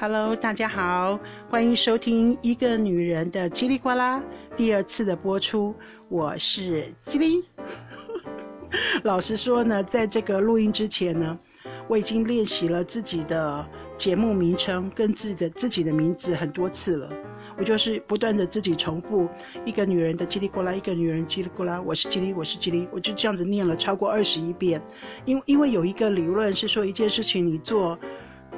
Hello，大家好，欢迎收听《一个女人的叽里呱啦》第二次的播出，我是叽里。老实说呢，在这个录音之前呢，我已经练习了自己的节目名称跟自己的自己的名字很多次了。我就是不断的自己重复一个女人的叽里呱啦，一个女人叽里呱啦，我是叽里，我是叽里，我就这样子念了超过二十一遍。因因为有一个理论是说，一件事情你做。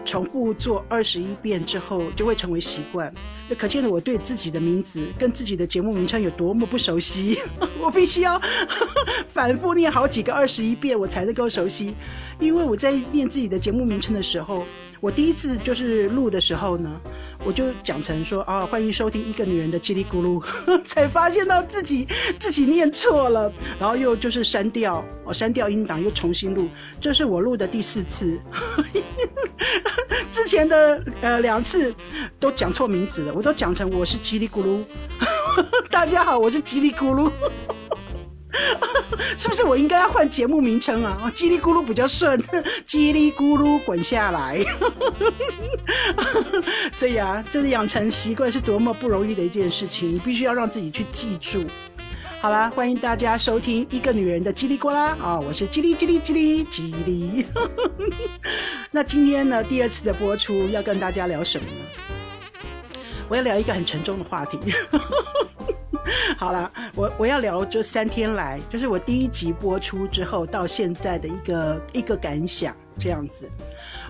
重复做二十一遍之后，就会成为习惯。那可见的我对自己的名字跟自己的节目名称有多么不熟悉。我必须要反复念好几个二十一遍，我才能够熟悉。因为我在念自己的节目名称的时候，我第一次就是录的时候呢。我就讲成说啊，欢迎收听一个女人的叽里咕噜，才发现到自己自己念错了，然后又就是删掉，哦，删掉音档又重新录，这是我录的第四次，之前的呃两次都讲错名字了，我都讲成我是叽里咕噜，大家好，我是叽里咕噜。是不是我应该要换节目名称啊？叽里咕噜比较顺，叽里咕噜滚下来。所以啊，真的养成习惯是多么不容易的一件事情，你必须要让自己去记住。好啦，欢迎大家收听一个女人的叽里呱啦啊！我是叽里叽里叽里叽里。那今天呢，第二次的播出要跟大家聊什么呢？我要聊一个很沉重的话题。好了，我我要聊这三天来，就是我第一集播出之后到现在的一个一个感想，这样子。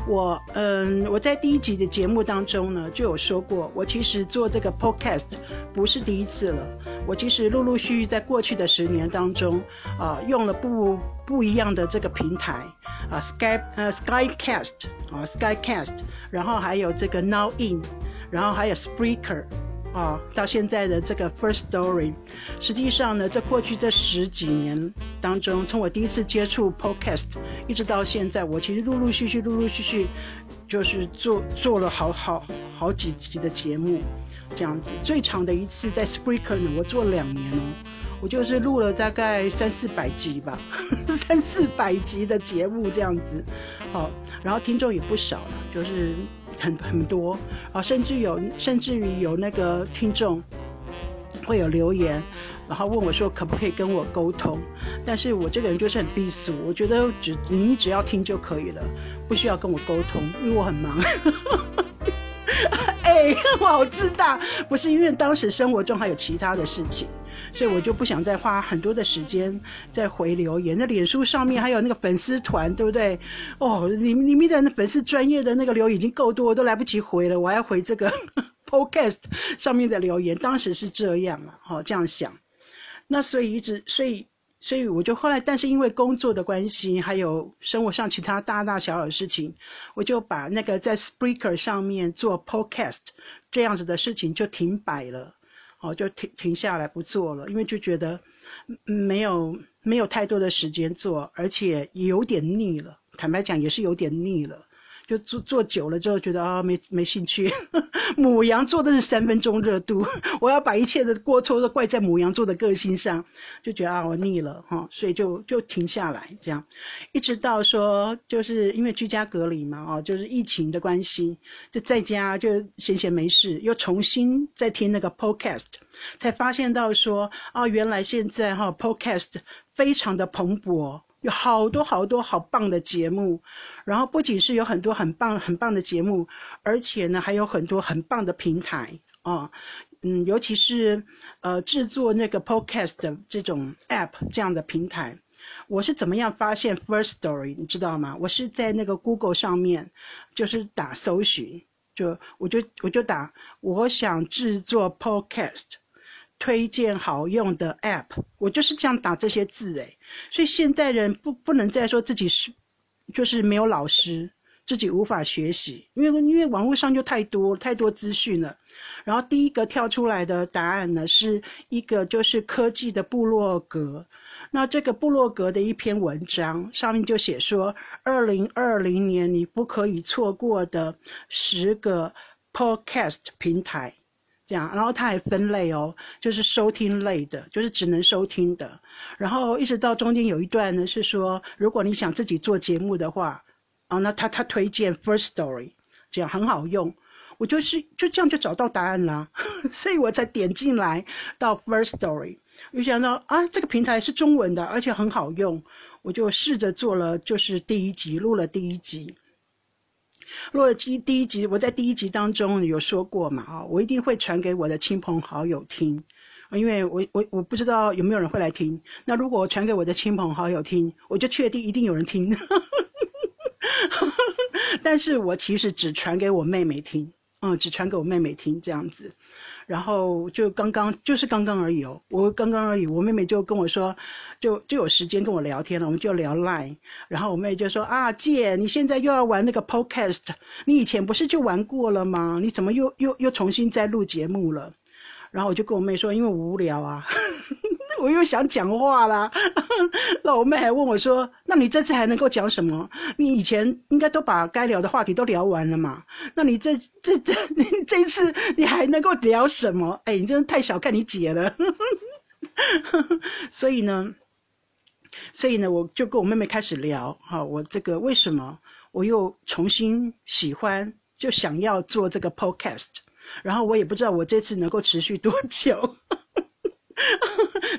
我嗯，我在第一集的节目当中呢，就有说过，我其实做这个 podcast 不是第一次了。我其实陆陆续续在过去的十年当中，啊，用了不不一样的这个平台，啊，Skype，呃 Skycast 啊 Skycast，然后还有这个 Now In，然后还有 Spreaker。啊，到现在的这个 First Story，实际上呢，在过去这十几年当中，从我第一次接触 Podcast，一直到现在，我其实陆陆续续、陆陆续续，就是做做了好好好几集的节目，这样子。最长的一次在 Spreaker 呢，我做两年哦，我就是录了大概三四百集吧，三四百集的节目这样子。好，然后听众也不少了，就是。很很多啊，甚至有，甚至于有那个听众会有留言，然后问我说可不可以跟我沟通？但是我这个人就是很避俗，我觉得只你只要听就可以了，不需要跟我沟通，因为我很忙。哎，我好自大，不是因为当时生活中还有其他的事情。所以我就不想再花很多的时间再回留言。那脸书上面还有那个粉丝团，对不对？哦，里里面的粉丝专业的那个留言已经够多，我都来不及回了。我还要回这个 Podcast 上面的留言。当时是这样啊，哦，这样想。那所以一直，所以，所以我就后来，但是因为工作的关系，还有生活上其他大大小小的事情，我就把那个在 Spreaker 上面做 Podcast 这样子的事情就停摆了。哦，就停停下来不做了，因为就觉得没有没有太多的时间做，而且有点腻了。坦白讲，也是有点腻了。就做做久了之后，觉得啊没没兴趣。母羊做的是三分钟热度，我要把一切的过错都怪在母羊座的个性上，就觉得啊我腻了哈，所以就就停下来这样，一直到说就是因为居家隔离嘛，哦就是疫情的关系，就在家就闲闲没事，又重新再听那个 podcast，才发现到说啊原来现在哈 podcast 非常的蓬勃。有好多好多好棒的节目，然后不仅是有很多很棒很棒的节目，而且呢还有很多很棒的平台啊，嗯，尤其是呃制作那个 podcast 的这种 app 这样的平台，我是怎么样发现 First Story 你知道吗？我是在那个 Google 上面，就是打搜寻，就我就我就打我想制作 podcast。推荐好用的 App，我就是这样打这些字诶，所以现代人不不能再说自己是，就是没有老师，自己无法学习，因为因为网络上就太多太多资讯了。然后第一个跳出来的答案呢，是一个就是科技的部落格，那这个部落格的一篇文章上面就写说，二零二零年你不可以错过的十个 Podcast 平台。这样，然后它还分类哦，就是收听类的，就是只能收听的。然后一直到中间有一段呢，是说如果你想自己做节目的话，啊，那他他推荐 First Story，这样很好用。我就是就这样就找到答案了，所以我才点进来到 First Story，我想到啊，这个平台是中文的，而且很好用，我就试着做了，就是第一集录了第一集，洛基第一集，我在第一集当中有说过嘛，啊，我一定会传给我的亲朋好友听。因为我我我不知道有没有人会来听，那如果我传给我的亲朋好友听，我就确定一定有人听。但是我其实只传给我妹妹听，嗯，只传给我妹妹听这样子，然后就刚刚就是刚刚而已哦，我刚刚而已，我妹妹就跟我说，就就有时间跟我聊天了，我们就聊 Line，然后我妹就说啊，姐，你现在又要玩那个 Podcast，你以前不是就玩过了吗？你怎么又又又重新再录节目了？然后我就跟我妹说，因为无聊啊，我又想讲话啦。那我妹还问我说：“那你这次还能够讲什么？你以前应该都把该聊的话题都聊完了嘛？那你这这这你 这一次你还能够聊什么？哎，你真的太小看你姐了。所以呢，所以呢，我就跟我妹妹开始聊哈，我这个为什么我又重新喜欢，就想要做这个 podcast。”然后我也不知道我这次能够持续多久，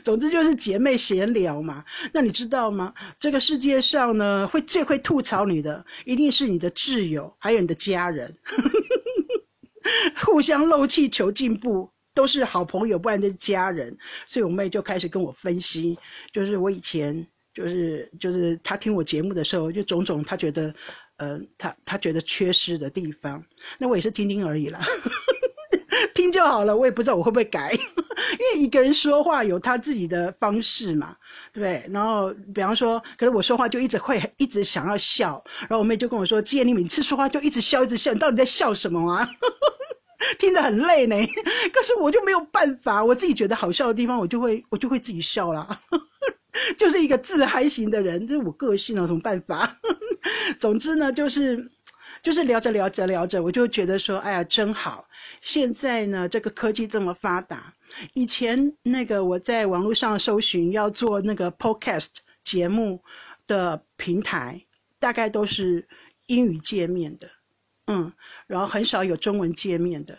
总之就是姐妹闲聊嘛。那你知道吗？这个世界上呢，会最会吐槽你的，一定是你的挚友，还有你的家人，互相漏气求进步，都是好朋友，不然就是家人。所以我妹就开始跟我分析，就是我以前就是就是她听我节目的时候，就种种她觉得，呃，她她觉得缺失的地方，那我也是听听而已啦。听就好了，我也不知道我会不会改，因为一个人说话有他自己的方式嘛，对不对？然后，比方说，可是我说话就一直会一直想要笑，然后我妹就跟我说：“姐，你每次说话就一直笑，一直笑，你到底在笑什么啊？听得很累呢。”可是我就没有办法，我自己觉得好笑的地方，我就会我就会自己笑啦。就是一个自嗨型的人，这是我个性啊，有什么办法？总之呢，就是。就是聊着聊着聊着，我就觉得说，哎呀，真好！现在呢，这个科技这么发达，以前那个我在网络上搜寻要做那个 podcast 节目的平台，大概都是英语界面的，嗯，然后很少有中文界面的，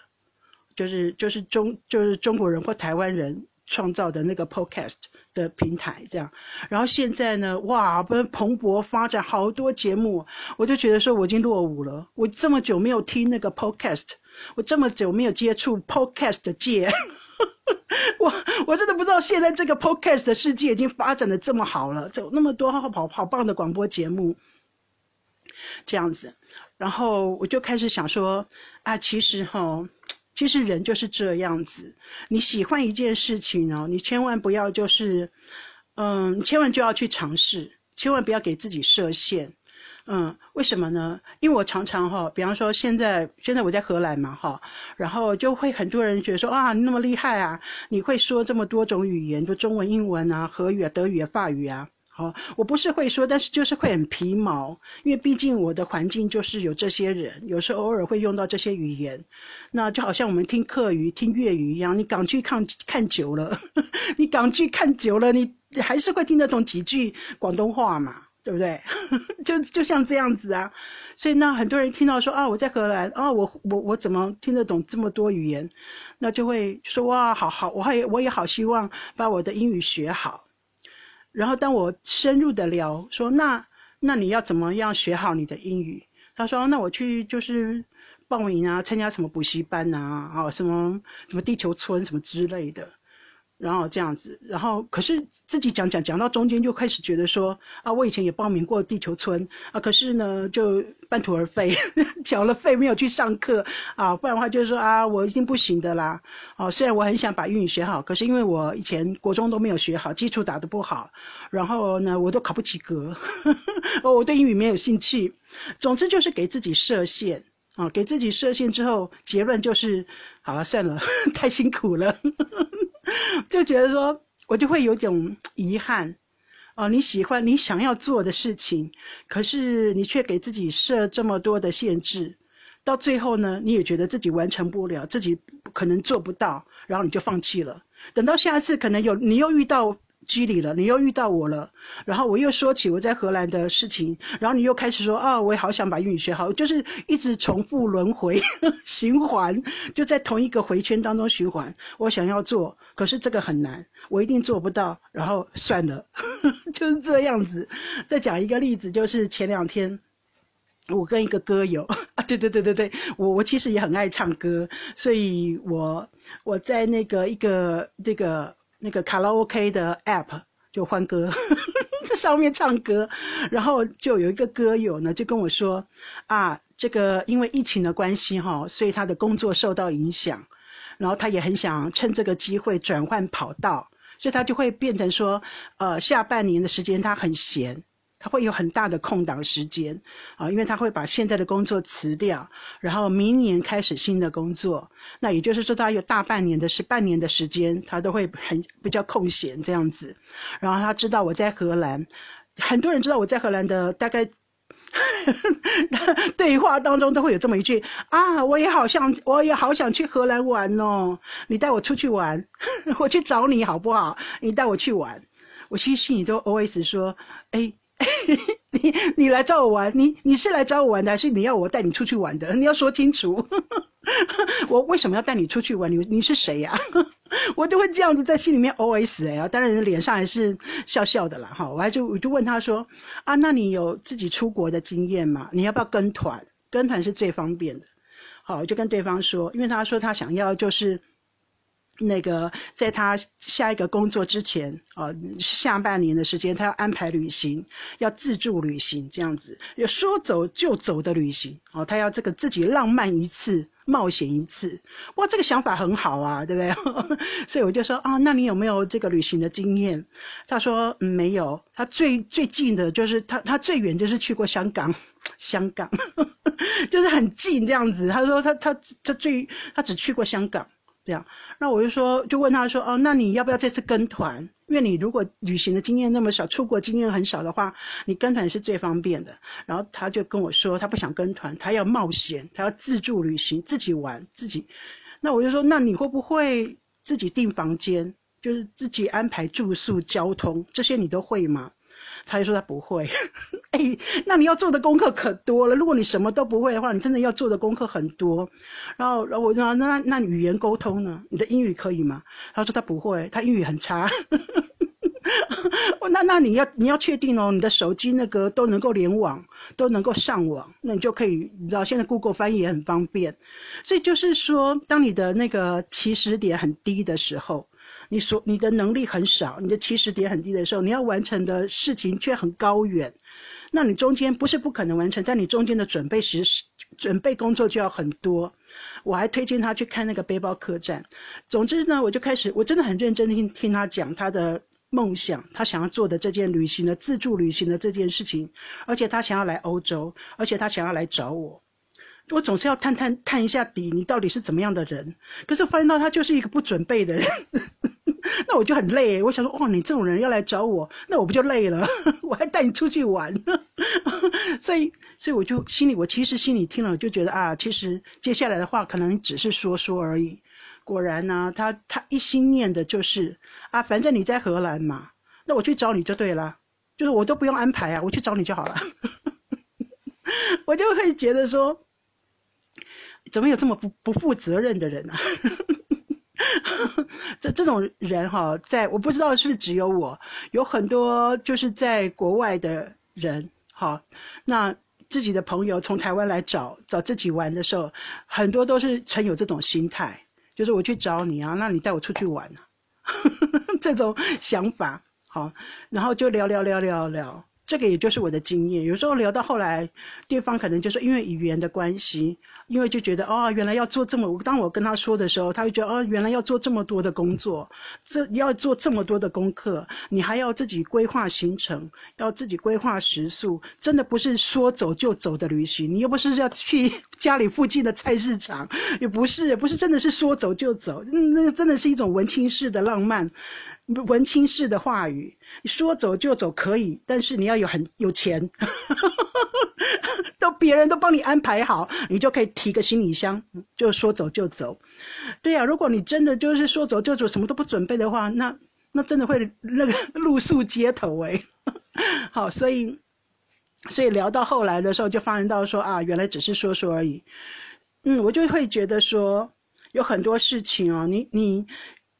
就是就是中就是中国人或台湾人。创造的那个 podcast 的平台，这样，然后现在呢，哇，不蓬勃发展，好多节目，我就觉得说我已经落伍了。我这么久没有听那个 podcast，我这么久没有接触 podcast 界，我我真的不知道现在这个 podcast 的世界已经发展的这么好了，有那么多好好好棒的广播节目，这样子，然后我就开始想说，啊，其实哈。其实人就是这样子，你喜欢一件事情哦，你千万不要就是，嗯，千万就要去尝试，千万不要给自己设限，嗯，为什么呢？因为我常常哈，比方说现在现在我在荷兰嘛哈，然后就会很多人觉得说啊，你那么厉害啊，你会说这么多种语言，就中文、英文啊、荷语啊、德语啊、法语啊。好，我不是会说，但是就是会很皮毛，因为毕竟我的环境就是有这些人，有时候偶尔会用到这些语言，那就好像我们听客语、听粤语一样，你港剧看看久了，你港剧看久了，你还是会听得懂几句广东话嘛，对不对？就就像这样子啊，所以呢，很多人听到说啊，我在荷兰啊，我我我怎么听得懂这么多语言？那就会说哇，好好，我也我也好希望把我的英语学好。然后当我深入的聊说，那那你要怎么样学好你的英语？他说，那我去就是报名啊，参加什么补习班啊，啊什么什么地球村什么之类的。然后这样子，然后可是自己讲讲讲到中间就开始觉得说啊，我以前也报名过地球村啊，可是呢就半途而废，缴了费没有去上课啊，不然的话就是说啊，我一定不行的啦。哦，虽然我很想把英语学好，可是因为我以前国中都没有学好，基础打得不好，然后呢我都考不及格，哦，我对英语没有兴趣。总之就是给自己设限啊，给自己设限之后，结论就是好了，算了，太辛苦了。就觉得说，我就会有种遗憾，哦，你喜欢你想要做的事情，可是你却给自己设这么多的限制，到最后呢，你也觉得自己完成不了，自己可能做不到，然后你就放弃了。等到下次可能有你又遇到居里了，你又遇到我了，然后我又说起我在荷兰的事情，然后你又开始说啊，我也好想把英语学好，就是一直重复轮回 循环，就在同一个回圈当中循环。我想要做，可是这个很难，我一定做不到，然后算了，就是这样子。再讲一个例子，就是前两天。我跟一个歌友 啊，对对对对对，我我其实也很爱唱歌，所以我我在那个一个这个那个卡拉 OK 的 app 就欢歌，在上面唱歌，然后就有一个歌友呢就跟我说啊，这个因为疫情的关系哈，所以他的工作受到影响，然后他也很想趁这个机会转换跑道，所以他就会变成说，呃，下半年的时间他很闲。他会有很大的空档时间啊，因为他会把现在的工作辞掉，然后明年开始新的工作。那也就是说，他有大半年的是半年的时间，他都会很比较空闲这样子。然后他知道我在荷兰，很多人知道我在荷兰的大概 对话当中都会有这么一句啊，我也好想，我也好想去荷兰玩哦，你带我出去玩，我去找你好不好？你带我去玩，我其实心里都 always 说，哎。你你来找我玩，你你是来找我玩的，还是你要我带你出去玩的？你要说清楚。我为什么要带你出去玩？你你是谁呀？我都会这样子在心里面 OS 哎，当然脸上还是笑笑的啦哈。我还就我就问他说啊，那你有自己出国的经验吗？你要不要跟团？跟团是最方便的。好，我就跟对方说，因为他说他想要就是。那个，在他下一个工作之前，啊，下半年的时间，他要安排旅行，要自助旅行，这样子，有说走就走的旅行，哦，他要这个自己浪漫一次，冒险一次，哇，这个想法很好啊，对不对？所以我就说，啊，那你有没有这个旅行的经验？他说，嗯，没有，他最最近的就是他，他最远就是去过香港，香港，就是很近这样子。他说，他他他最他只去过香港。这样，那我就说，就问他说，哦，那你要不要这次跟团？因为你如果旅行的经验那么少，出国经验很少的话，你跟团是最方便的。然后他就跟我说，他不想跟团，他要冒险，他要自助旅行，自己玩自己。那我就说，那你会不会自己订房间，就是自己安排住宿、交通这些，你都会吗？他就说他不会，哎，那你要做的功课可多了。如果你什么都不会的话，你真的要做的功课很多。然后，然后我说那那语言沟通呢？你的英语可以吗？他说他不会，他英语很差。那那你要你要确定哦，你的手机那个都能够联网，都能够上网，那你就可以。你知道现在 Google 翻译也很方便，所以就是说，当你的那个起始点很低的时候。你所你的能力很少，你的起始点很低的时候，你要完成的事情却很高远，那你中间不是不可能完成，但你中间的准备时准备工作就要很多。我还推荐他去看那个背包客栈。总之呢，我就开始，我真的很认真听听他讲他的梦想，他想要做的这件旅行的自助旅行的这件事情，而且他想要来欧洲，而且他想要来找我。我总是要探探探一下底，你到底是怎么样的人？可是发现到他就是一个不准备的人，那我就很累。我想说，哦，你这种人要来找我，那我不就累了？我还带你出去玩，所以，所以我就心里，我其实心里听了，我就觉得啊，其实接下来的话可能只是说说而已。果然呢，他他一心念的就是啊，反正你在荷兰嘛，那我去找你就对了，就是我都不用安排啊，我去找你就好了。我就会觉得说。怎么有这么不不负责任的人呢？这这种人哈，在我不知道是不是只有我，有很多就是在国外的人哈，那自己的朋友从台湾来找找自己玩的时候，很多都是曾有这种心态，就是我去找你啊，那你带我出去玩啊，这种想法好，然后就聊聊聊聊聊。这个也就是我的经验，有时候聊到后来，对方可能就是因为语言的关系，因为就觉得哦，原来要做这么，当我跟他说的时候，他就觉得哦，原来要做这么多的工作，这要做这么多的功课，你还要自己规划行程，要自己规划食宿，真的不是说走就走的旅行，你又不是要去 家里附近的菜市场，也不是，不是真的是说走就走，那个真的是一种文青式的浪漫。文青式的话语，你说走就走可以，但是你要有很有钱，都别人都帮你安排好，你就可以提个行李箱，就说走就走。对呀，如果你真的就是说走就走，什么都不准备的话，那那真的会那个露宿街头哎。好，所以所以聊到后来的时候，就发现到说啊，原来只是说说而已。嗯，我就会觉得说有很多事情哦，你你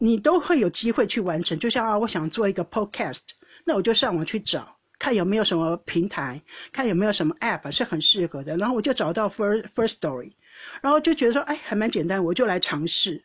你都会有机会去完成。就像啊，我想做一个 podcast，那我就上网去找。看有没有什么平台，看有没有什么 App 是很适合的，然后我就找到 First First Story，然后就觉得说，哎，还蛮简单，我就来尝试。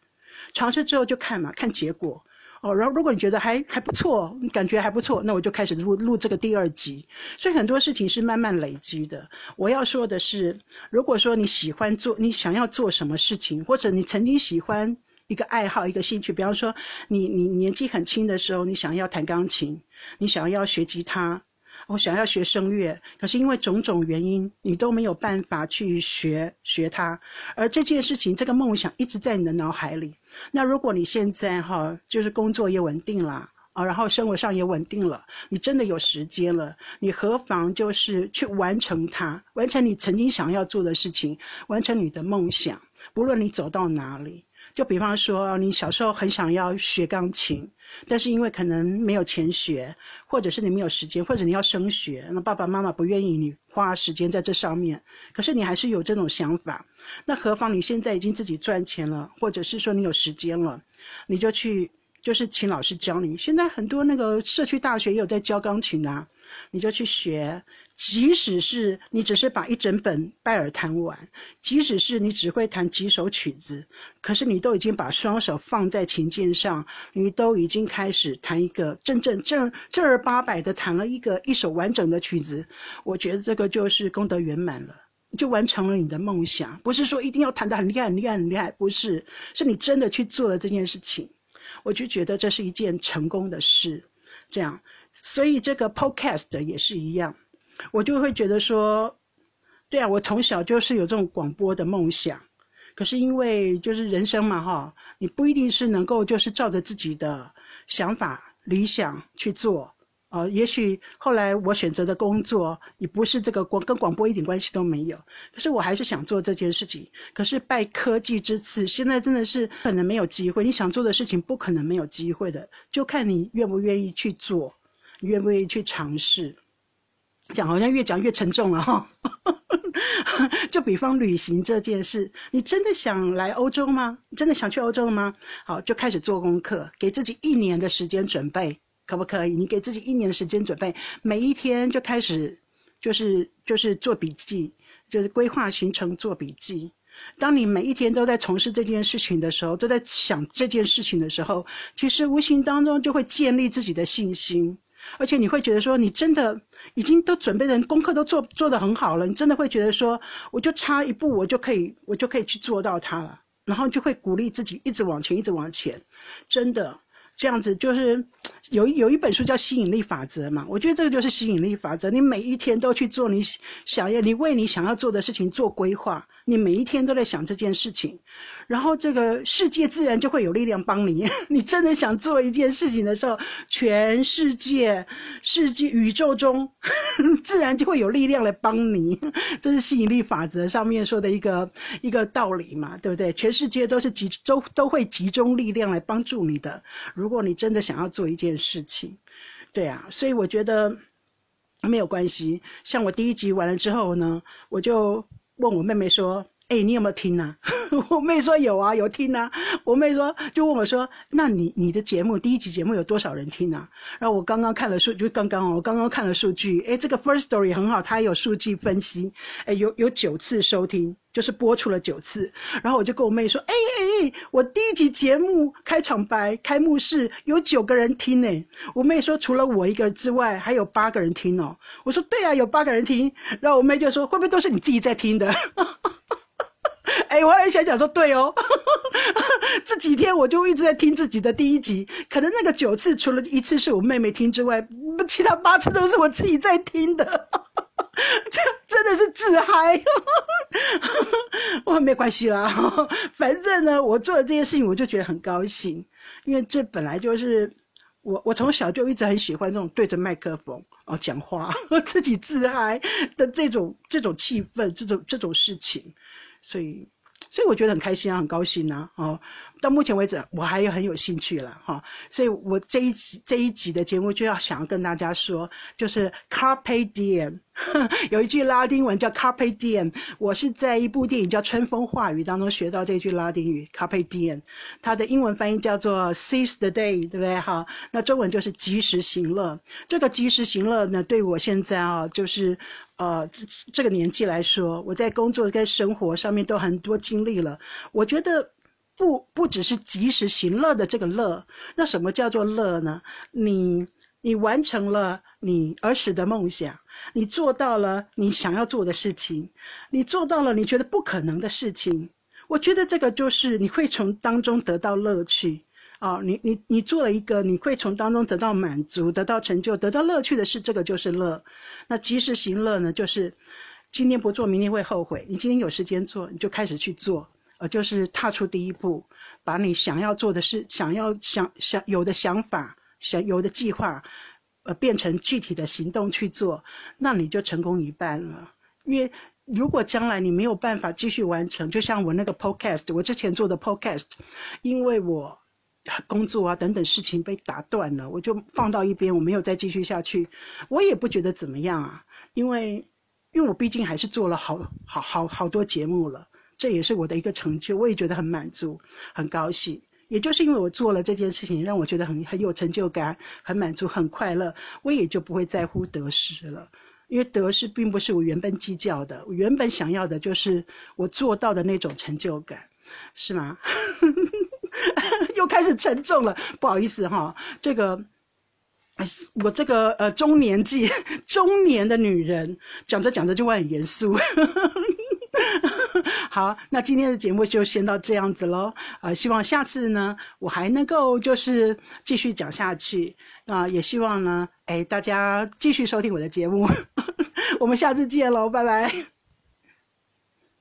尝试之后就看嘛，看结果哦。然后如果你觉得还还不错，感觉还不错，那我就开始录录这个第二集。所以很多事情是慢慢累积的。我要说的是，如果说你喜欢做，你想要做什么事情，或者你曾经喜欢一个爱好、一个兴趣，比方说你你年纪很轻的时候，你想要弹钢琴，你想要学吉他。我想要学声乐，可是因为种种原因，你都没有办法去学学它。而这件事情，这个梦想一直在你的脑海里。那如果你现在哈，就是工作也稳定了啊，然后生活上也稳定了，你真的有时间了，你何妨就是去完成它，完成你曾经想要做的事情，完成你的梦想，不论你走到哪里。就比方说，你小时候很想要学钢琴，但是因为可能没有钱学，或者是你没有时间，或者你要升学，那爸爸妈妈不愿意你花时间在这上面。可是你还是有这种想法，那何妨你现在已经自己赚钱了，或者是说你有时间了，你就去就是请老师教你。现在很多那个社区大学也有在教钢琴啊，你就去学。即使是你只是把一整本拜尔弹完，即使是你只会弹几首曲子，可是你都已经把双手放在琴键上，你都已经开始弹一个真正正正儿八百的弹了一个一首完整的曲子。我觉得这个就是功德圆满了，就完成了你的梦想。不是说一定要弹得很厉害、很厉害、很厉害，不是，是你真的去做了这件事情。我就觉得这是一件成功的事。这样，所以这个 Podcast 也是一样。我就会觉得说，对啊，我从小就是有这种广播的梦想，可是因为就是人生嘛，哈，你不一定是能够就是照着自己的想法、理想去做，啊，也许后来我选择的工作也不是这个广跟广播一点关系都没有，可是我还是想做这件事情。可是拜科技之赐，现在真的是可能没有机会，你想做的事情不可能没有机会的，就看你愿不愿意去做，愿不愿意去尝试。讲好像越讲越沉重了哈，就比方旅行这件事，你真的想来欧洲吗？真的想去欧洲吗？好，就开始做功课，给自己一年的时间准备，可不可以？你给自己一年的时间准备，每一天就开始，就是就是做笔记，就是规划行程做笔记。当你每一天都在从事这件事情的时候，都在想这件事情的时候，其实无形当中就会建立自己的信心。而且你会觉得说，你真的已经都准备的功课都做做得很好了，你真的会觉得说，我就差一步，我就可以，我就可以去做到它了，然后就会鼓励自己一直往前，一直往前，真的这样子就是有有一本书叫吸引力法则嘛，我觉得这个就是吸引力法则，你每一天都去做你想要，你为你想要做的事情做规划。你每一天都在想这件事情，然后这个世界自然就会有力量帮你。你真的想做一件事情的时候，全世界、世界、宇宙中，自然就会有力量来帮你。这是吸引力法则上面说的一个一个道理嘛，对不对？全世界都是集都都会集中力量来帮助你的。如果你真的想要做一件事情，对啊，所以我觉得没有关系。像我第一集完了之后呢，我就。问我妹妹说：“哎，你有没有听啊？” 我妹说：“有啊，有听啊。”我妹说：“就问我说，那你你的节目第一集节目有多少人听啊？”然后我刚刚看了数，就刚刚哦，我刚刚看了数据，哎，这个 First Story 很好，它有数据分析，哎，有有九次收听，就是播出了九次。然后我就跟我妹说：“哎哎哎，我第一集节目开场白开幕式有九个人听呢。”我妹说：“除了我一个之外，还有八个人听哦。”我说：“对啊，有八个人听。”然后我妹就说：“会不会都是你自己在听的？” 哎，我来想想说，对哦，这几天我就一直在听自己的第一集，可能那个九次除了一次是我妹妹听之外，其他八次都是我自己在听的，这真的是自嗨，我 没关系啦，反正呢，我做了这件事情，我就觉得很高兴，因为这本来就是我，我从小就一直很喜欢这种对着麦克风哦讲话，自己自嗨的这种这种气氛，这种这种事情。所以，所以我觉得很开心啊，很高兴呐，哦。到目前为止，我还有很有兴趣了哈，所以我这一集这一集的节目就要想要跟大家说，就是 Carpe Diem，有一句拉丁文叫 Carpe Diem，我是在一部电影叫《春风化雨》当中学到这句拉丁语 Carpe Diem，它的英文翻译叫做 Seize the Day，对不对哈？那中文就是及时行乐。这个及时行乐呢，对我现在啊，就是呃这这个年纪来说，我在工作跟生活上面都很多经历了，我觉得。不不只是及时行乐的这个乐，那什么叫做乐呢？你你完成了你儿时的梦想，你做到了你想要做的事情，你做到了你觉得不可能的事情。我觉得这个就是你会从当中得到乐趣啊！你你你做了一个你会从当中得到满足、得到成就、得到乐趣的事，这个就是乐。那及时行乐呢？就是今天不做，明天会后悔。你今天有时间做，你就开始去做。呃，就是踏出第一步，把你想要做的事、想要想想有的想法、想有的计划，呃，变成具体的行动去做，那你就成功一半了。因为如果将来你没有办法继续完成，就像我那个 podcast，我之前做的 podcast，因为我工作啊等等事情被打断了，我就放到一边，我没有再继续下去。我也不觉得怎么样啊，因为因为我毕竟还是做了好好好好多节目了。这也是我的一个成就，我也觉得很满足、很高兴。也就是因为我做了这件事情，让我觉得很很有成就感、很满足、很快乐，我也就不会在乎得失了。因为得失并不是我原本计较的，我原本想要的就是我做到的那种成就感，是吗？又开始沉重了，不好意思哈，这个我这个呃中年纪、中年的女人讲着讲着就会很严肃。好，那今天的节目就先到这样子喽。呃，希望下次呢，我还能够就是继续讲下去啊，也希望呢，哎，大家继续收听我的节目。我们下次见喽，拜拜。